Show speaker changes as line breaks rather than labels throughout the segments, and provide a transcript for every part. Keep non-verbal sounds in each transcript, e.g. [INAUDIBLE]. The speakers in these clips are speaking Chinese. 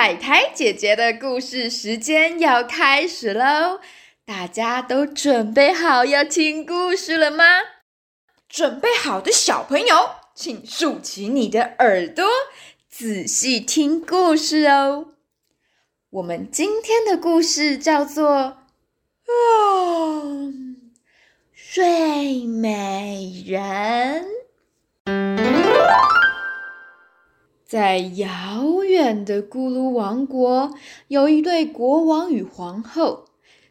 太太姐姐的故事时间要开始喽！大家都准备好要听故事了吗？准备好的小朋友，请竖起你的耳朵，仔细听故事哦。我们今天的故事叫做《睡美人》。在遥远的咕噜王国，有一对国王与皇后。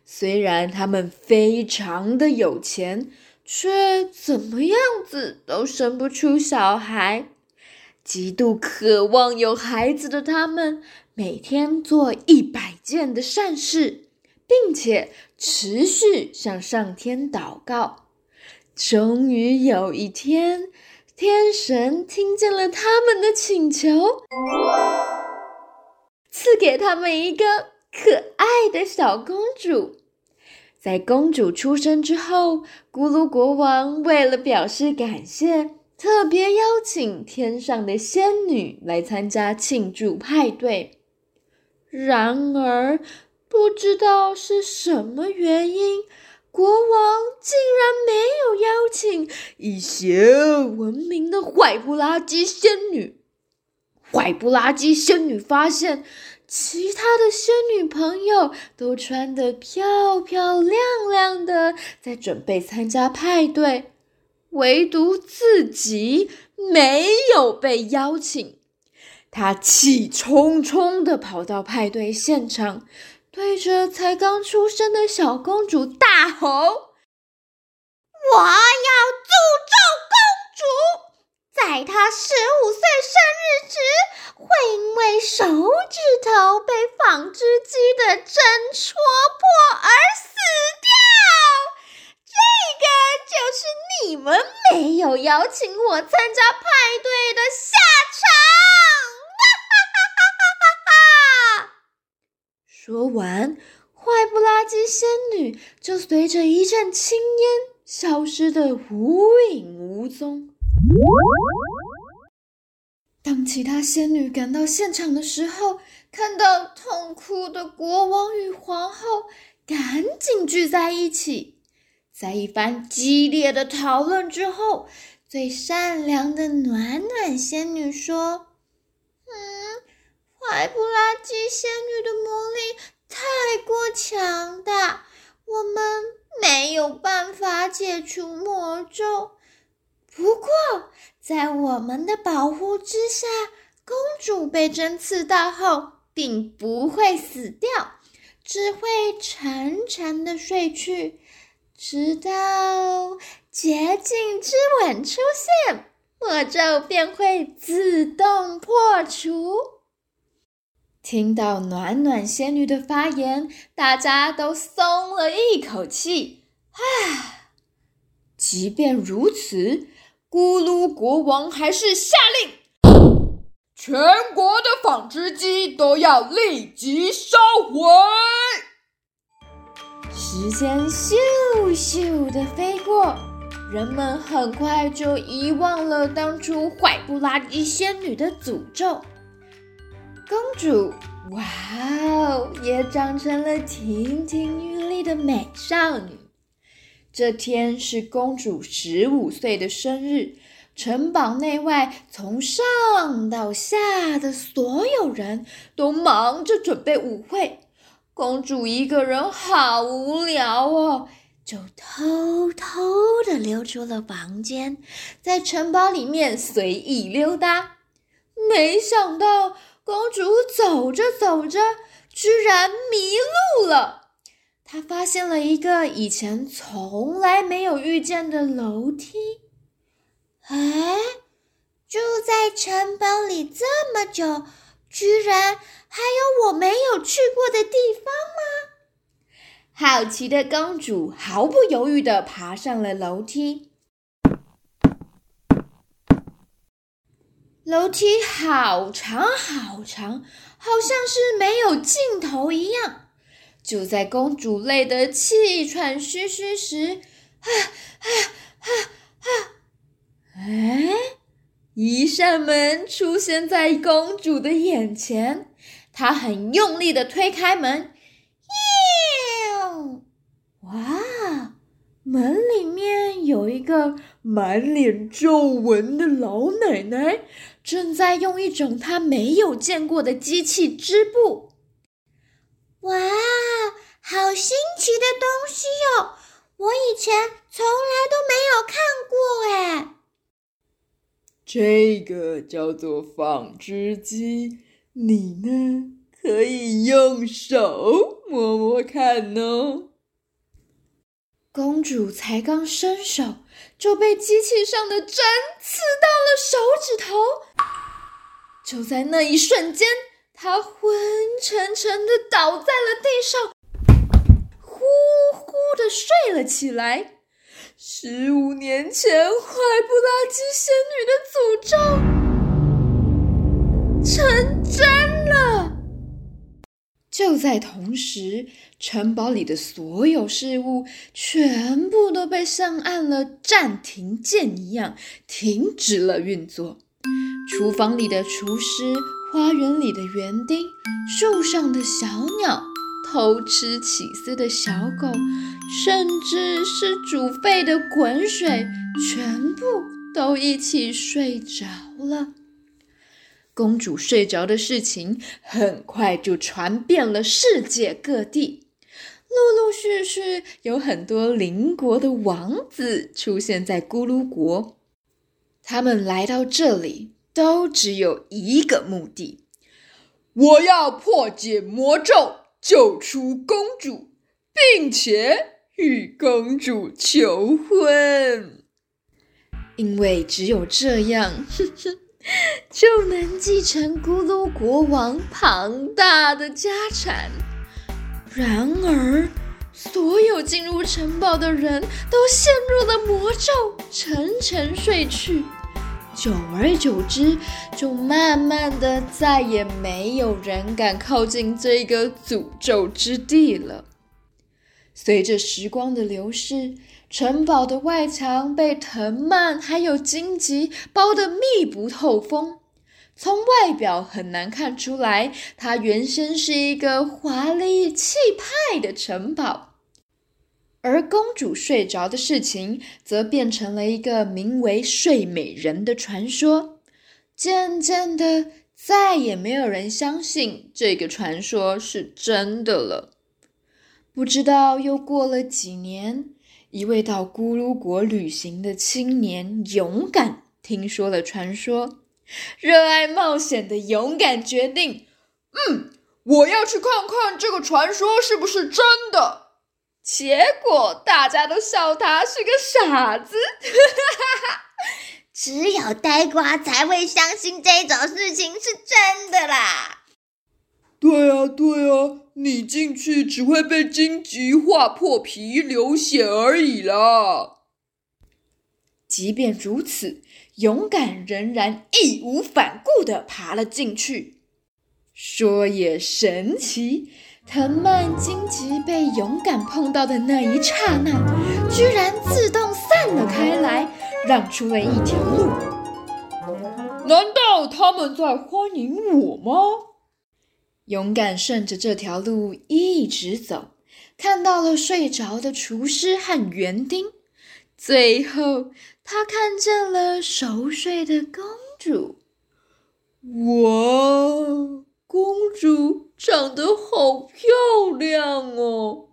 虽然他们非常的有钱，却怎么样子都生不出小孩。极度渴望有孩子的他们，每天做一百件的善事，并且持续向上天祷告。终于有一天。天神听见了他们的请求，赐给他们一个可爱的小公主。在公主出生之后，咕噜国王为了表示感谢，特别邀请天上的仙女来参加庆祝派对。然而，不知道是什么原因。国王竟然没有邀请以邪恶闻名的坏不拉几仙女。坏不拉几仙女发现，其他的仙女朋友都穿得漂漂亮亮的，在准备参加派对，唯独自己没有被邀请。她气冲冲地跑到派对现场。对着才刚出生的小公主大吼：“我要诅咒公主，在她十五岁生日时，会因为手指头被纺织机的针戳破而死掉。这个就是你们没有邀请我参加派对的下场。”说完，坏不拉几仙女就随着一阵青烟消失的无影无踪。当其他仙女赶到现场的时候，看到痛哭的国王与皇后，赶紧聚在一起。在一番激烈的讨论之后，最善良的暖暖仙女说。嗯坏不拉基仙女的魔力太过强大，我们没有办法解除魔咒。不过，在我们的保护之下，公主被针刺到后，并不会死掉，只会沉沉的睡去，直到绝境之吻出现，魔咒便会自动破除。听到暖暖仙女的发言，大家都松了一口气。唉，即便如此，咕噜国王还是下令，全国的纺织机都要立即烧毁。时间咻咻的飞过，人们很快就遗忘了当初坏不拉几仙女的诅咒。公主，哇哦，也长成了亭亭玉立的美少女。这天是公主十五岁的生日，城堡内外从上到下的所有人都忙着准备舞会，公主一个人好无聊哦，就偷偷的溜出了房间，在城堡里面随意溜达。没想到。公主走着走着，居然迷路了。她发现了一个以前从来没有遇见的楼梯。哎，住在城堡里这么久，居然还有我没有去过的地方吗？好奇的公主毫不犹豫地爬上了楼梯。楼梯好长好长，好像是没有尽头一样。就在公主累得气喘吁吁时，啊啊啊啊！哎，一扇门出现在公主的眼前，她很用力的推开门，哟！哇，门里面有一个满脸皱纹的老奶奶，正在用一种她没有见过的机器织布。
哇，好新奇的东西哟！我以前从来都没有看过哎。
这个叫做纺织机，你呢？可以用手摸摸看哦。
公主才刚伸手，就被机器上的针刺到了手指头。就在那一瞬间，她昏沉沉的倒在了地上，呼呼的睡了起来。十五年前，坏不拉几仙女的诅咒成。就在同时，城堡里的所有事物全部都被上按了暂停键一样停止了运作。厨房里的厨师，花园里的园丁，树上的小鸟。偷吃起司的小狗，甚至是煮沸的滚水，全部都一起睡着了。公主睡着的事情很快就传遍了世界各地，陆陆续续有很多邻国的王子出现在咕噜国。他们来到这里，都只有一个目的：
我要破解魔咒。救出公主，并且与公主求婚，
因为只有这样，[LAUGHS] [LAUGHS] 就能继承咕噜国王庞大的家产。然而，所有进入城堡的人都陷入了魔咒，沉沉睡去。久而久之，就慢慢的再也没有人敢靠近这个诅咒之地了。随着时光的流逝，城堡的外墙被藤蔓还有荆棘包得密不透风，从外表很难看出来，它原先是一个华丽气派的城堡。而公主睡着的事情，则变成了一个名为“睡美人”的传说。渐渐的，再也没有人相信这个传说是真的了。不知道又过了几年，一位到咕噜国旅行的青年勇敢听说了传说，热爱冒险的勇敢决定：“
嗯，我要去看看这个传说是不是真的。”
结果大家都笑他是个傻子，[LAUGHS]
只有呆瓜才会相信这种事情是真的啦。
对啊，对啊，你进去只会被荆棘划破皮流血而已啦。
即便如此，勇敢仍然义无反顾地爬了进去。说也神奇。藤蔓荆棘被勇敢碰到的那一刹那，居然自动散了开来，让出了一条路。
难道他们在欢迎我吗？
勇敢顺着这条路一直走，看到了睡着的厨师和园丁，最后他看见了熟睡的公主。
哇！公主长得好漂亮哦！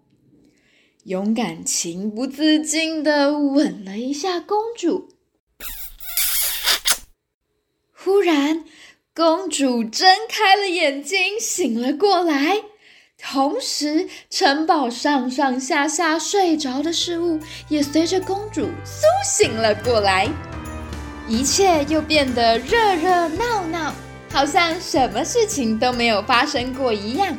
勇敢情不自禁的吻了一下公主。忽然，公主睁开了眼睛，醒了过来。同时，城堡上上下下睡着的事物也随着公主苏醒了过来，一切又变得热热闹闹。好像什么事情都没有发生过一样，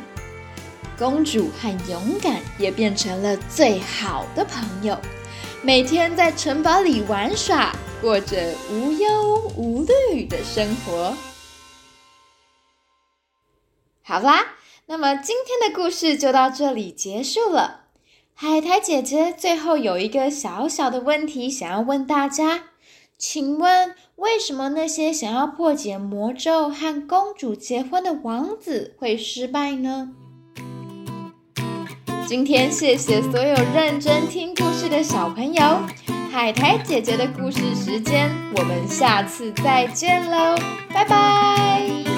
公主和勇敢也变成了最好的朋友，每天在城堡里玩耍，过着无忧无虑的生活。好啦，那么今天的故事就到这里结束了。海苔姐姐最后有一个小小的问题想要问大家。请问，为什么那些想要破解魔咒和公主结婚的王子会失败呢？今天谢谢所有认真听故事的小朋友，海苔姐姐的故事时间，我们下次再见喽，拜拜。